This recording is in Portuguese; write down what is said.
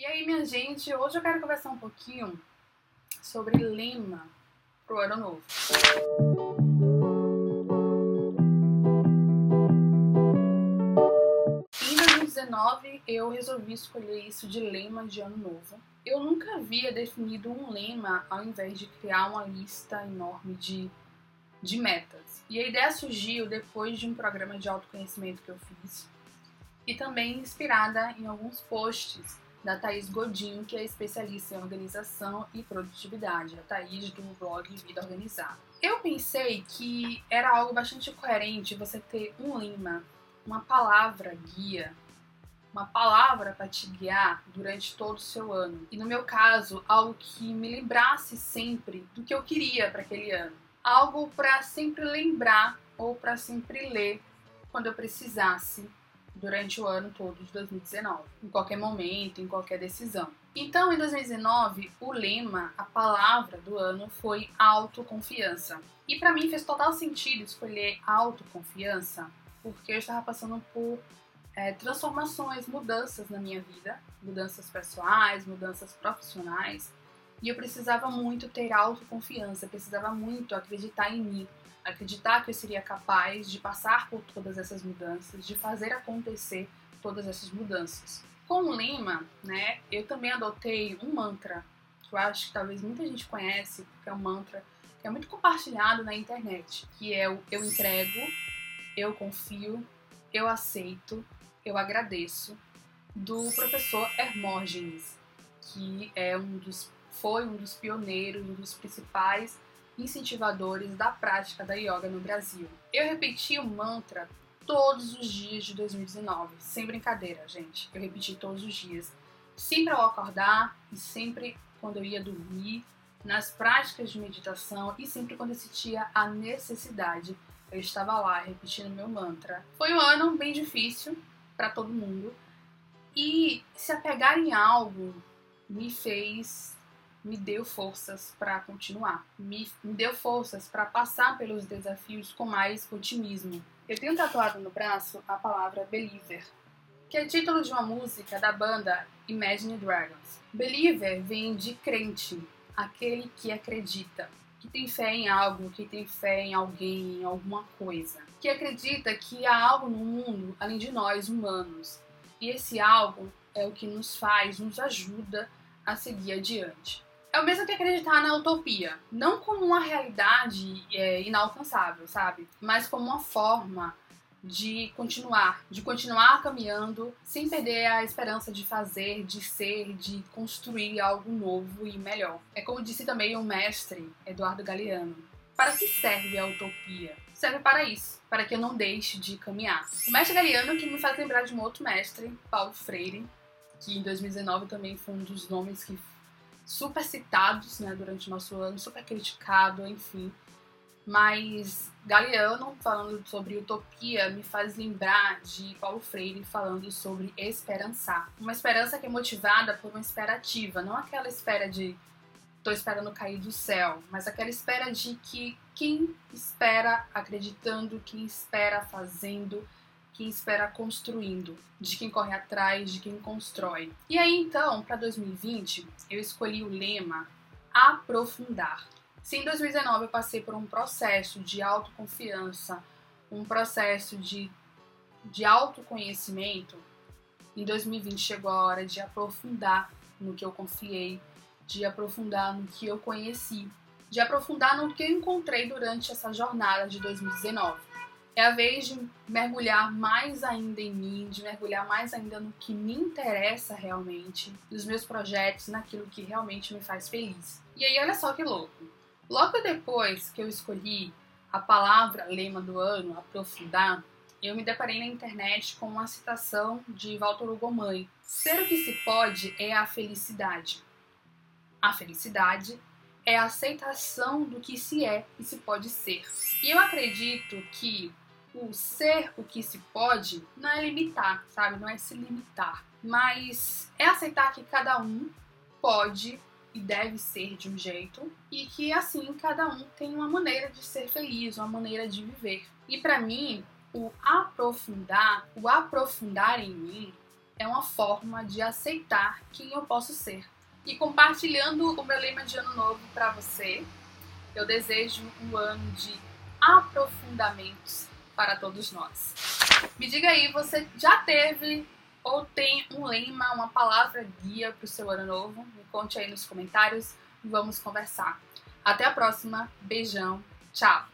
E aí, minha gente, hoje eu quero conversar um pouquinho sobre lema pro ano novo. Em 2019, eu resolvi escolher isso de lema de ano novo. Eu nunca havia definido um lema ao invés de criar uma lista enorme de, de metas. E a ideia surgiu depois de um programa de autoconhecimento que eu fiz e também inspirada em alguns posts da Thaís Godinho, que é especialista em organização e produtividade, a Thaís do blog Vida Organizada. Eu pensei que era algo bastante coerente você ter um lema, uma palavra guia, uma palavra para te guiar durante todo o seu ano. E no meu caso, algo que me lembrasse sempre do que eu queria para aquele ano. Algo para sempre lembrar ou para sempre ler quando eu precisasse durante o ano todo de 2019, em qualquer momento, em qualquer decisão. Então, em 2019, o lema, a palavra do ano foi autoconfiança. E para mim fez total sentido escolher autoconfiança, porque eu estava passando por é, transformações, mudanças na minha vida, mudanças pessoais, mudanças profissionais, e eu precisava muito ter autoconfiança, precisava muito acreditar em mim, acreditar que eu seria capaz de passar por todas essas mudanças, de fazer acontecer todas essas mudanças. Com o lema, né, eu também adotei um mantra que eu acho que talvez muita gente conhece, porque é um mantra que é muito compartilhado na internet, que é o eu entrego, eu confio, eu aceito, eu agradeço, do professor Hermógenes, que é um dos, foi um dos pioneiros, um dos principais incentivadores da prática da yoga no Brasil. Eu repeti o mantra todos os dias de 2019, sem brincadeira, gente. Eu repeti todos os dias, sempre ao acordar e sempre quando eu ia dormir, nas práticas de meditação e sempre quando eu sentia a necessidade, eu estava lá repetindo meu mantra. Foi um ano bem difícil para todo mundo e se apegar em algo me fez me deu forças para continuar, me, me deu forças para passar pelos desafios com mais otimismo. Eu tenho tatuado no braço a palavra Believer, que é título de uma música da banda Imagine Dragons. Believer vem de crente, aquele que acredita, que tem fé em algo, que tem fé em alguém, em alguma coisa, que acredita que há algo no mundo além de nós humanos. E esse algo é o que nos faz, nos ajuda a seguir adiante. É o mesmo que acreditar na utopia. Não como uma realidade é, inalcançável, sabe? Mas como uma forma de continuar, de continuar caminhando sem perder a esperança de fazer, de ser, de construir algo novo e melhor. É como disse também o mestre Eduardo Galeano. Para que serve a utopia? Serve para isso, para que eu não deixe de caminhar. O mestre Galeano que me faz lembrar de um outro mestre, Paulo Freire, que em 2019 também foi um dos nomes que super citados né, durante o nosso ano, super criticado, enfim. Mas Galeano, falando sobre utopia, me faz lembrar de Paulo Freire falando sobre esperançar. Uma esperança que é motivada por uma esperativa, não aquela espera de tô esperando cair do céu, mas aquela espera de que quem espera acreditando, quem espera fazendo, quem espera construindo, de quem corre atrás, de quem constrói. E aí então, para 2020, eu escolhi o lema aprofundar. Se em 2019 eu passei por um processo de autoconfiança, um processo de, de autoconhecimento, em 2020 chegou a hora de aprofundar no que eu confiei, de aprofundar no que eu conheci, de aprofundar no que eu encontrei durante essa jornada de 2019. É a vez de mergulhar mais ainda em mim, de mergulhar mais ainda no que me interessa realmente, nos meus projetos, naquilo que realmente me faz feliz. E aí, olha só que louco. Logo depois que eu escolhi a palavra lema do ano, aprofundar, eu me deparei na internet com uma citação de Walter Hugo Mãe. Ser o que se pode é a felicidade. A felicidade é a aceitação do que se é e se pode ser. E eu acredito que o ser o que se pode não é limitar, sabe? Não é se limitar, mas é aceitar que cada um pode e deve ser de um jeito e que assim cada um tem uma maneira de ser feliz, uma maneira de viver. E para mim, o aprofundar, o aprofundar em mim é uma forma de aceitar quem eu posso ser. E compartilhando o meu lema de ano novo para você, eu desejo um ano de aprofundamentos para todos nós. Me diga aí, você já teve ou tem um lema, uma palavra guia para o seu ano novo? Me conte aí nos comentários e vamos conversar. Até a próxima, beijão, tchau!